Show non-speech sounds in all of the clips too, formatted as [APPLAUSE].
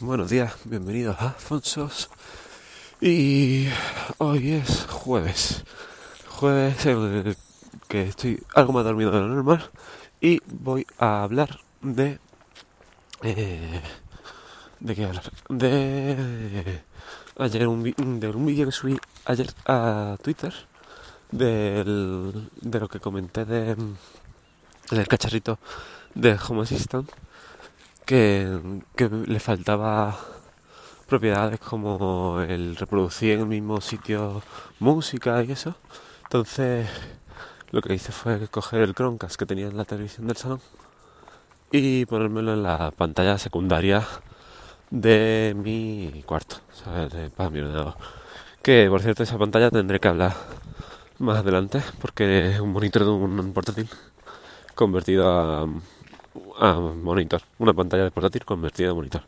Buenos días, bienvenidos a Fonsos. Y hoy es jueves. Jueves el que estoy algo más dormido de lo normal. Y voy a hablar de. Eh, ¿De qué hablar? De. Ayer un, de un vídeo que subí ayer a Twitter. Del, de lo que comenté de, del cacharrito de Home Assistant que, le faltaba propiedades como el reproducir en el mismo sitio música y eso. Entonces lo que hice fue coger el Chromecast que tenía en la televisión del salón y ponérmelo en la pantalla secundaria de mi cuarto, ¿sabes? para mi ordenador. Que por cierto esa pantalla tendré que hablar más adelante porque es un monitor de un portátil convertido a Ah, monitor. Una pantalla de portátil convertida en monitor.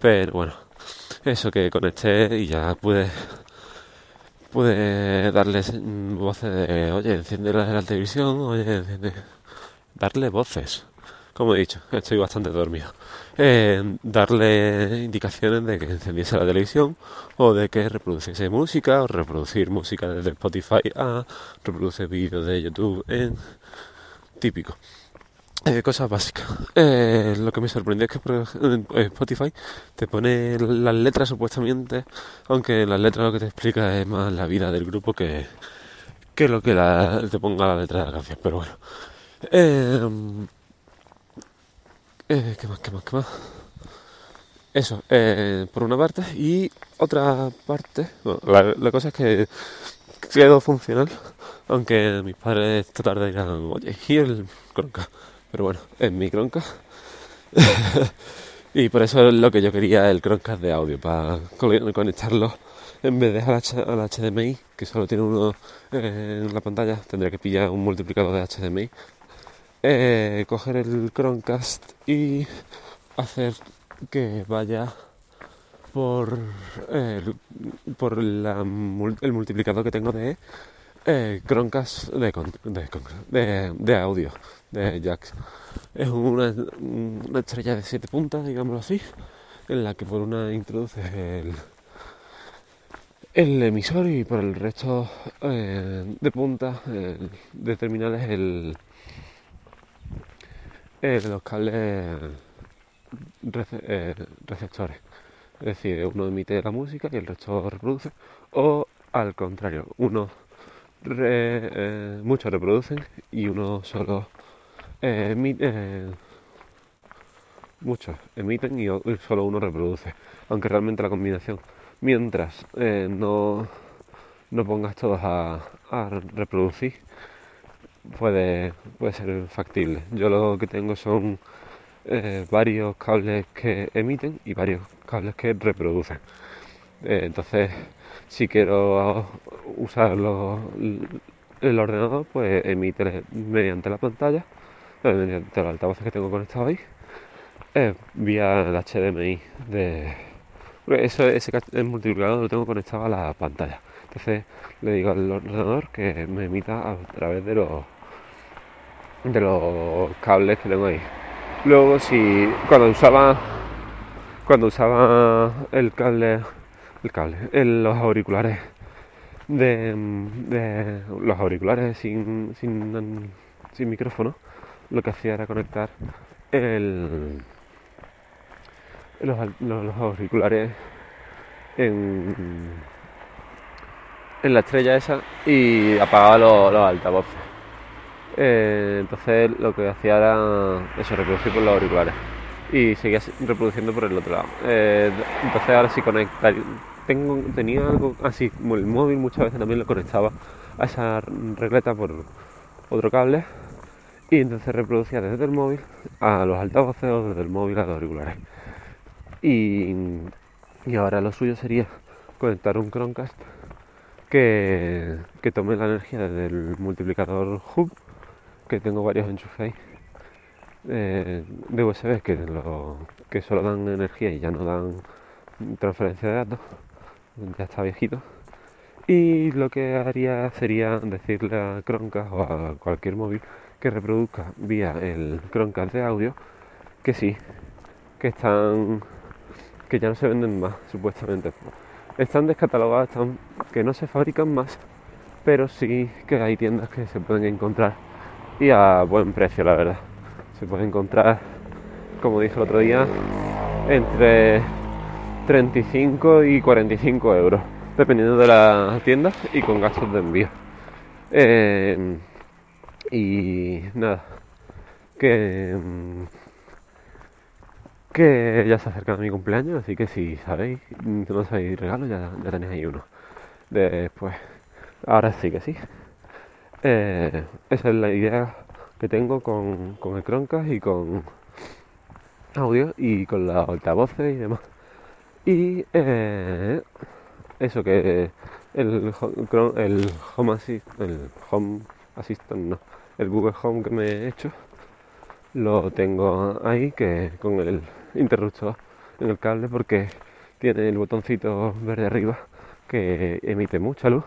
Pero bueno, eso que conecté y ya pude pude darles voces de, oye, enciende la, televisión, oye, darle voces. Como he dicho, estoy bastante dormido. Eh, darle indicaciones de que encendiese la televisión o de que reproduciese música o reproducir música desde Spotify a reproducir vídeos de YouTube en típico. Eh, cosas básicas. Eh, lo que me sorprendió es que por Spotify te pone las letras supuestamente, aunque las letras lo que te explica es más la vida del grupo que, que lo que te ponga la letra de la canción. Pero bueno. Eh, eh, ¿Qué más? ¿Qué más? ¿Qué más? Eso, por una parte. Y otra parte, la, cosa es que quedó funcional, aunque mis padres esta tarde dirán, oye, y el Cronca. Pero bueno, es mi Chromecast. [LAUGHS] y por eso es lo que yo quería el Chromecast de audio, para conectarlo en vez de al, HDMI, que solo tiene uno eh, en la pantalla, tendría que pillar un multiplicador de HDMI. Eh, coger el Chromecast y hacer que vaya por, eh, por el multiplicador que tengo de eh, Chromecast de, de, de, audio de Jax. Es una, una, estrella de siete puntas, digámoslo así, en la que por una introduces el, el emisor y por el resto eh, de puntas de terminales el, los cables receptores. Es decir, uno emite la música y el resto reproduce. O al contrario, uno eh, muchos reproducen y uno solo eh, eh, muchos emiten y solo uno reproduce, aunque realmente la combinación, mientras no, no pongas todos a, reproducir, puede, puede ser factible. Yo lo que tengo son varios cables que emiten y varios cables que reproducen. entonces, si quiero usar el ordenador, pues emite mediante la pantalla, mediante los altavoces que tengo conectados ahí, eh, vía el HDMI de... Eso, ese multiplicador lo tengo conectado a la pantalla. Entonces le digo al ordenador que me emita a través de los de los cables que tengo ahí. Luego si cuando usaba cuando usaba el cable el cable, los auriculares de, los auriculares sin, sin, sin, micrófono, lo que hacía era conectar los, auriculares en, la estrella esa y apagaba los, altavoces. Eh, entonces lo que hacía era eso, reproducir por los auriculares y seguía reproduciendo por el otro lado. Eh, entonces ahora sí conectar tengo, tenía algo así, como el móvil muchas veces también lo conectaba a esa regleta por otro cable y entonces reproducía desde el móvil a los altavoces o desde el móvil a los auriculares. Y, y ahora lo suyo sería conectar un Chromecast que, que tome la energía desde el multiplicador hub, que tengo varios enchufes eh, de USB que, que solo dan energía y ya no dan transferencia de datos ya está viejito. Y lo que haría sería decirle a Chromecast o a cualquier móvil que reproduzca vía el Chromecast de audio que sí, que están que ya no se venden más, supuestamente. Están descatalogadas, están que no se fabrican más, pero sí que hay tiendas que se pueden encontrar y a buen precio, la verdad. Se puede encontrar, como dije el otro día, entre 35 y 45 euros, dependiendo de las tiendas y con gastos de envío. Eh, y nada, que, que ya se acerca mi cumpleaños, así que si sabéis, no sabéis regalos, ya, ya tenéis ahí uno. Después, ahora sí que sí. Eh, esa es la idea que tengo con, con el Chromecast y con audio y con las altavoces y demás. Y eh, eso que el, el Home Assist, el Home Assistant, no, el Google Home que me he hecho, lo tengo ahí que con el interruptor en el cable porque tiene el botoncito verde arriba que emite mucha luz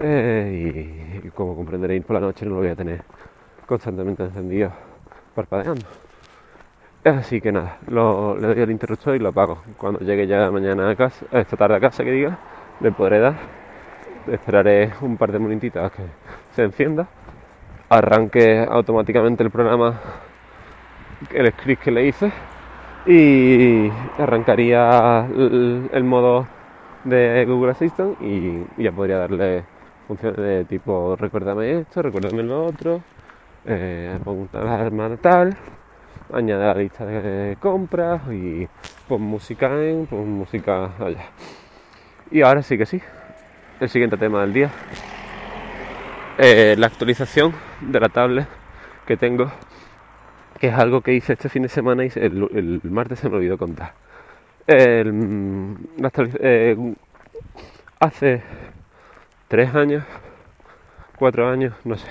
eh, y, como comprenderéis por la noche no lo voy a tener constantemente encendido parpadeando. Así que nada, le doy el interruptor y lo apago. Cuando llegue ya mañana a casa, esta tarde a casa que diga, le podré dar. Esperaré un par de minutitos a que se encienda. Arranque automáticamente el programa, el script que le hice y arrancaría el, modo de Google Assistant y, ya podría darle funciones de tipo recuérdame esto, recuérdame lo otro, eh, la alarma tal añade la lista de compras y pon música en, pon música allá. Y ahora sí que sí, el siguiente tema del día. Eh, la actualización [LAUGHS] de la tablet que tengo, que es algo que hice este fin de semana y el, martes se me olvidó contar. El, eh, hace tres años, cuatro años, no sé,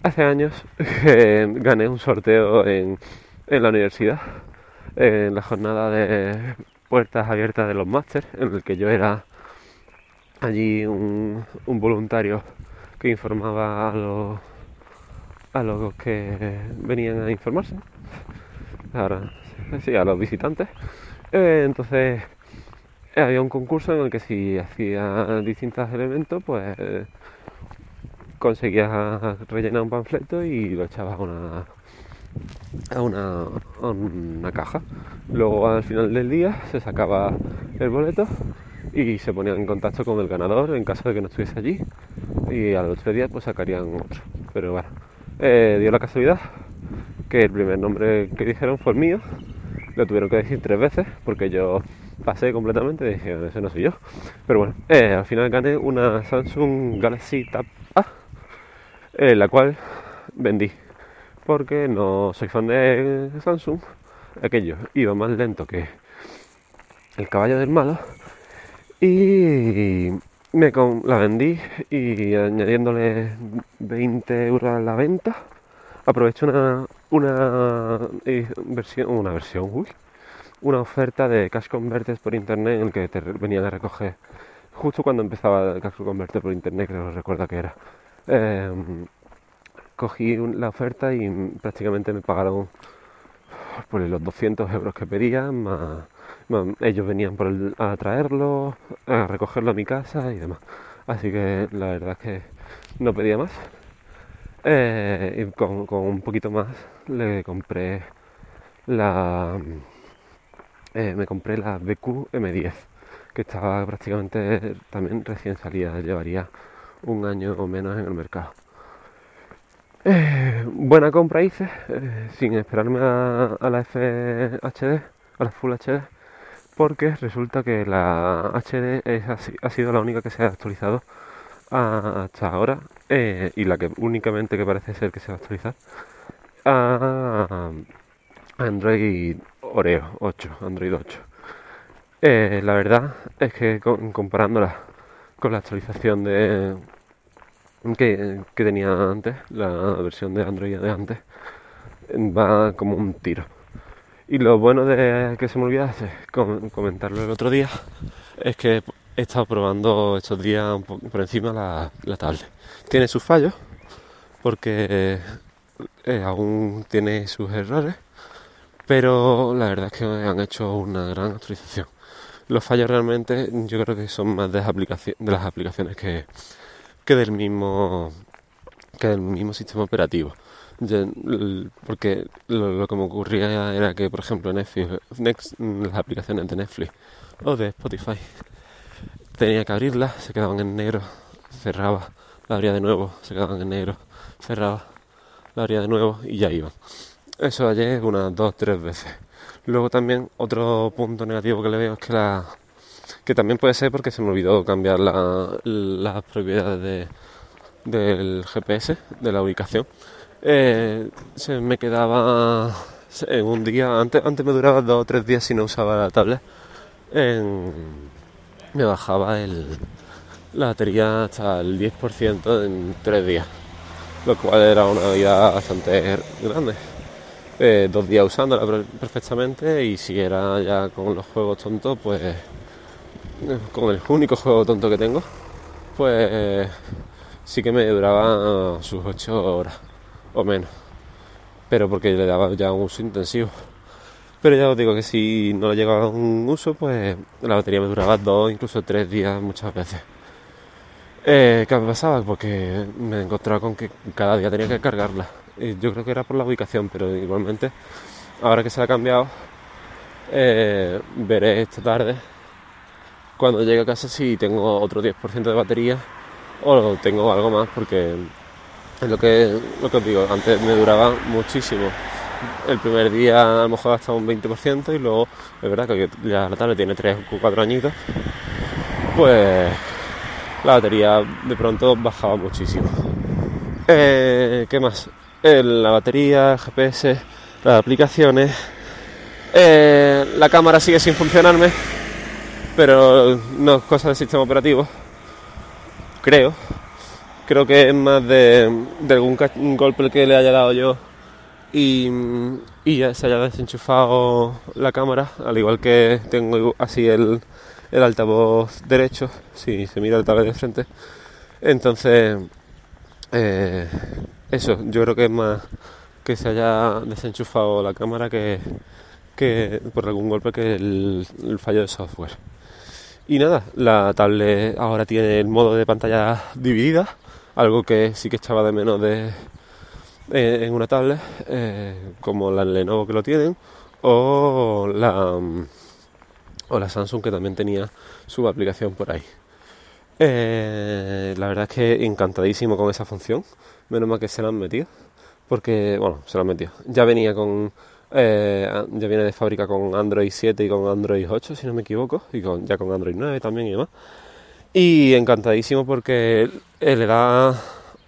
Hace años [LAUGHS] gané un sorteo en, la universidad, en la jornada de puertas abiertas de los másteres, en el que yo era allí un, voluntario que informaba a los, a los que venían a informarse, ahora sí, a los visitantes. Eh, entonces había un concurso en el que si hacía distintos elementos, pues conseguías rellenar un panfleto y lo echabas a una, a una, a una caja. Luego al final del día se sacaba el boleto y se ponían en contacto con el ganador en caso de que no estuviese allí y a los tres días pues sacarían otro. Pero bueno, eh, dio la casualidad que el primer nombre que dijeron fue el mío. Lo tuvieron que decir tres veces porque yo pasé completamente y dije, ese no soy yo. Pero bueno, eh, al final gané una Samsung Galaxy Tab A eh, la cual vendí porque no soy fan de Samsung. Aquello iba más lento que el caballo del malo y me la vendí y añadiéndole 20 euros a la venta aproveché una una eh, versión una oferta de cash converters por internet en el que te venían a recoger justo cuando empezaba el cash converter por internet creo que recuerda que era. Em, cogí la oferta y prácticamente me pagaron por los 200 euros que pedían, más, ellos venían por a traerlo, a recogerlo a mi casa y demás. Así que la verdad es que no pedía más. Eh, y con, un poquito más le compré la eh, me compré la BQ M10 que estaba prácticamente también recién salida llevaría un año o menos en el mercado. Eh, buena compra hice, sin esperarme a, la FHD, a la Full HD, porque resulta que la HD ha sido la única que se ha actualizado hasta ahora eh, y la que únicamente que parece ser que se va a actualizar a Android Oreo 8, Android 8. la verdad es que comparándola con la actualización de que, tenía antes, la versión de Android de antes, va como un tiro. Y lo bueno de que se me olvidase comentarlo el otro día es que he estado probando estos días por encima la, la tablet. Tiene sus fallos porque eh, aún tiene sus errores, pero la verdad es que han hecho una gran actualización. Los fallos realmente yo creo que son más de las, aplicaciones que del mismo que del mismo sistema operativo. Porque lo, que me ocurría era que, por ejemplo, Netflix, las aplicaciones de Netflix o de Spotify, tenía que abrirlas, se quedaban en negro, cerraba, la abría de nuevo, se quedaban en negro, cerraba, la abría de nuevo y ya iba. Eso ayer unas dos, tres veces. Luego también otro punto negativo que le veo es que la que también puede ser porque se me olvidó cambiar las propiedades de, del GPS, de la ubicación. Eh, se me quedaba en un día, antes, antes me duraba dos o tres días si no usaba la tablet, me bajaba el, la batería hasta el 10% en tres días, lo cual era una vida bastante grande. Eh, dos días usándola perfectamente y si era ya con los juegos tontos, pues con el único juego tonto que tengo, pues sí que me duraba sus 8 horas o menos. Pero porque le daba ya un uso intensivo. Pero ya os digo que si no le llegaba un uso, pues la batería me duraba dos, incluso tres días muchas veces. Eh, ¿Qué me pasaba? Porque me encontraba con que cada día tenía que cargarla. Y yo creo que era por la ubicación, pero igualmente, ahora que se ha cambiado, eh, veré esta tarde, cuando llegue a casa, si tengo otro 10% de batería o tengo algo más porque es lo que, lo que os digo, antes me duraba muchísimo. El primer día a lo mejor hasta un 20% y luego es verdad que ya la tablet tiene 3 o 4 añitos, pues la batería de pronto bajaba muchísimo. Eh, ¿Qué más? Eh, la batería, el GPS, las aplicaciones. Eh, la cámara sigue sin funcionarme, pero no es cosa del sistema operativo creo. Creo que es más de, algún golpe que le haya dado yo y, ya se haya desenchufado la cámara, al igual que tengo así el, altavoz derecho, si se mira el tablet de frente. Entonces, eh, eso, yo creo que es más que se haya desenchufado la cámara que, que por algún golpe que el fallo de software. Y nada, la tablet ahora tiene el modo de pantalla dividida, algo que sí que echaba de menos de, eh, en una tablet, eh, como la Lenovo que lo tienen, o la, o la Samsung que también tenía su aplicación por ahí. Eh, la verdad es que encantadísimo con esa función, menos mal que se la han metido, porque, bueno, se la han metido. Ya venía con ya viene de fábrica con Android 7 y con Android 8, si no me equivoco, y con, ya con Android 9 también y demás. Y encantadísimo porque le da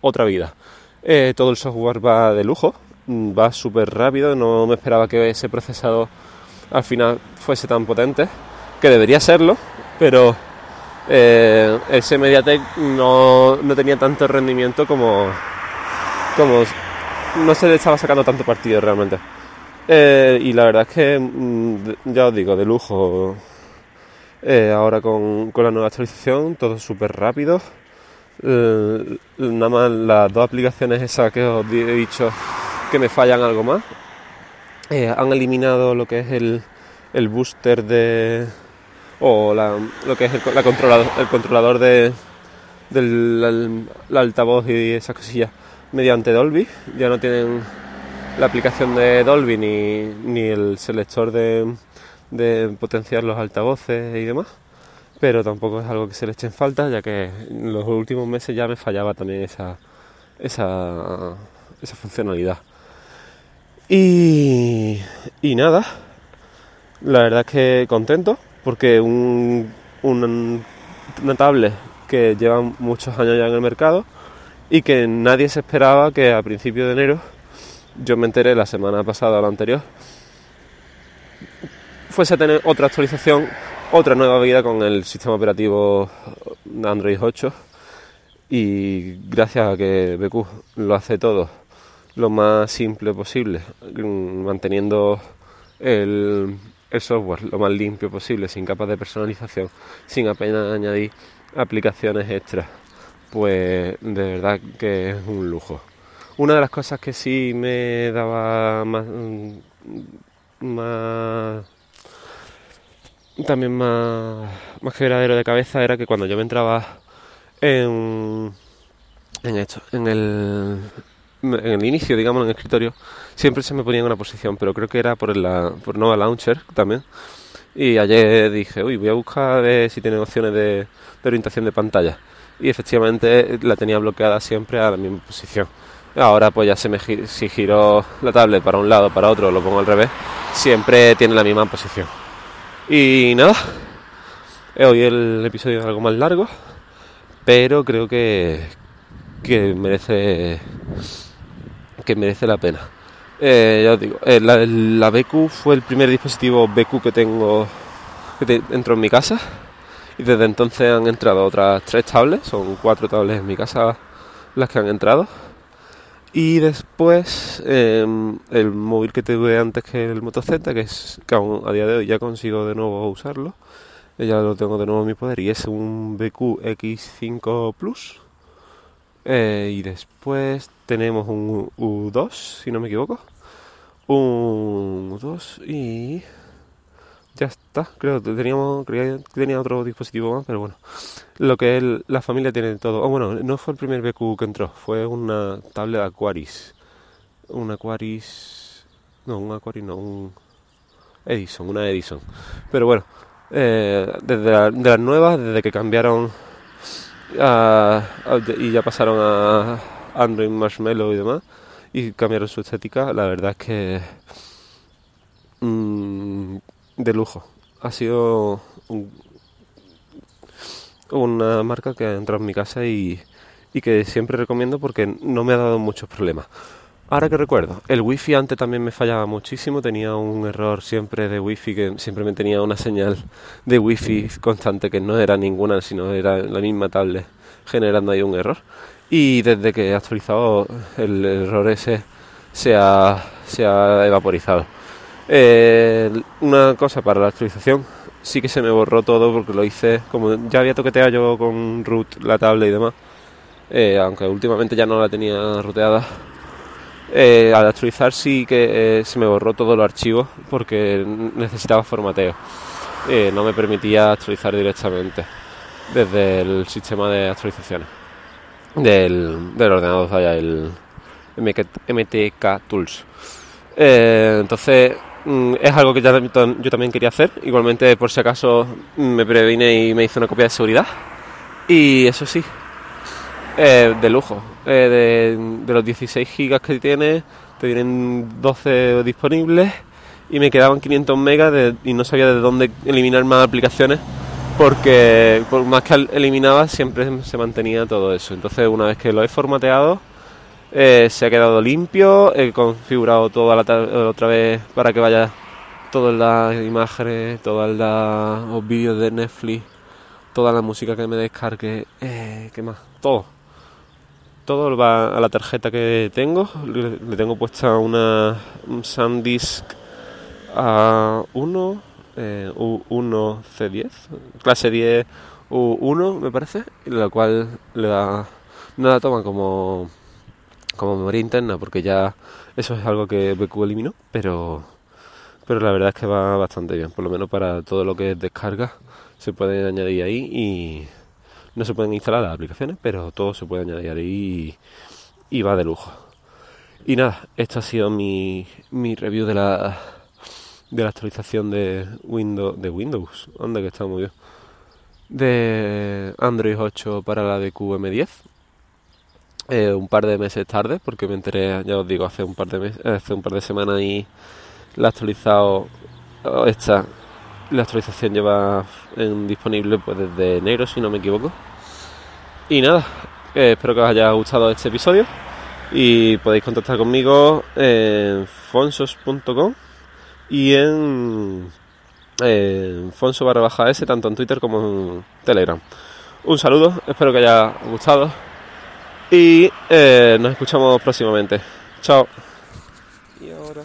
otra vida. Eh, todo el software va de lujo, mm, va súper rápido, no me esperaba que ese procesador al final fuese tan potente, que debería serlo, pero eh, ese MediaTek no, no tenía tanto rendimiento como, como no se le estaba sacando tanto partido realmente. Eh, y la verdad es que, mm, ya os digo, de lujo. Eh, ahora con, la nueva actualización, todo súper rápido. Eh, nada más las dos aplicaciones esas que os he dicho que me fallan algo más. han eliminado lo que es el, el booster de. o lo que es el, la controlador, el controlador de, del altavoz y esas cosillas mediante Dolby. Ya no tienen la aplicación de Dolby ni, el selector de, potenciar los altavoces y demás, pero tampoco es algo que se le eche en falta, ya que en los últimos meses ya me fallaba también esa, esa, esa funcionalidad. Y, y nada, la verdad es que contento porque un, un, una tablet que lleva muchos años ya en el mercado y que nadie se esperaba que a principios de enero yo me enteré la semana pasada o la anterior, fuese a tener otra actualización, otra nueva vida con el sistema operativo Android 8 y gracias a que BQ lo hace todo lo más simple posible, manteniendo el, software lo más limpio posible, sin capas de personalización, sin apenas añadir aplicaciones extras, pues de verdad que es un lujo. Una de las cosas que sí me daba más, mm, más también más, más quebradero de cabeza era que cuando yo me entraba en, en esto, en el, en el inicio, digamos, en el escritorio, siempre se me ponía en una posición, pero creo que era por, la, por Nova Launcher también. Y ayer dije, uy, voy a buscar si tienen opciones de, de orientación de pantalla. Y efectivamente la tenía bloqueada siempre a la misma posición. Ahora pues ya se me si giro la tablet para un lado, para otro, lo pongo al revés, siempre tiene la misma posición. Y nada, hoy el episodio es algo más largo, pero creo que, que merece que merece la pena. Eh, ya os digo, eh, la, BQ fue el primer dispositivo BQ que tengo que entró en mi casa y desde entonces han entrado otras tres tablets, son cuatro tablets en mi casa las que han entrado y después em, el móvil que tuve antes que el Moto Z, que es que aún a día de hoy ya consigo de nuevo usarlo, ya lo tengo de nuevo en mi poder y es un BQ X5 Plus. Eh, y después tenemos un U2, si no me equivoco. Un U2 y ya está, creo que teníamos, tenía otro dispositivo más, pero bueno. Lo que es la familia tiene todo. Oh, bueno, no fue el primer BQ que entró, fue una tablet Aquaris. Un Aquaris. No, un Aquaris, no, un Edison, una Edison. Pero bueno, eh, desde de las nuevas, desde que cambiaron y ya pasaron a Android Marshmallow y demás, y cambiaron su estética, la verdad es que. Mmm, de lujo. Ha sido una marca que ha entrado en mi casa y, y que siempre recomiendo porque no me ha dado muchos problemas. Ahora que recuerdo, el wifi antes también me fallaba muchísimo, tenía un error siempre de wifi que siempre me tenía una señal de wifi constante que no era ninguna, sino era la misma tablet generando ahí un error. Y desde que he actualizado el error ese se ha, se ha evaporizado. Eh, una cosa para la actualización, sí que se me borró todo porque lo hice, como ya había toqueteado yo con root la tablet y demás, eh, aunque últimamente ya no la tenía ruteada. Eh, al actualizar sí que se me borró todos los archivos porque necesitaba formateo. no me permitía actualizar directamente desde el sistema de actualizaciones del, del ordenador, vaya, el MTK Tools. entonces es algo que ya, yo también quería hacer. Igualmente, por si acaso, me previne y me hice una copia de seguridad. Y eso sí, eh, de lujo. Eh, de, los 16 gigas que tiene, te vienen 12 disponibles y me quedaban 500 megas y no sabía de dónde eliminar más aplicaciones porque por más que eliminaba siempre se mantenía todo eso. Entonces, una vez que lo he formateado, eh, se ha quedado limpio, he configurado todo la otra vez para que vaya todas las imágenes, todos los vídeos de Netflix, toda la música que me descargue, eh, ¿qué más? Todo. Todo va a la tarjeta que tengo. Le, tengo puesta una un SanDisk A1, eh, U1 C10, clase 10 U1 me parece, la cual le da, no la toma como como memoria interna, porque ya eso es algo que BQ eliminó, pero, pero la verdad es que va bastante bien, por lo menos para todo lo que es descarga se puede añadir ahí y no se pueden instalar las aplicaciones, pero todo se puede añadir ahí y, va de lujo. Y nada, esto ha sido mi, mi review de la de la actualización de Windows de Windows, anda que está muy bien. De Android 8 para la de QM10 eh, un par de meses tarde, porque me enteré, ya os digo, hace un par de meses, hace un par de semanas y la actualizado esta la actualización lleva en disponible pues desde enero si no me equivoco. Y nada eh, espero que os haya gustado este episodio y podéis contactar conmigo en fonsos.com y en, en fonso tanto en twitter como en telegram. Un saludo espero que haya gustado y eh, nos escuchamos próximamente. Chao. Y ahora,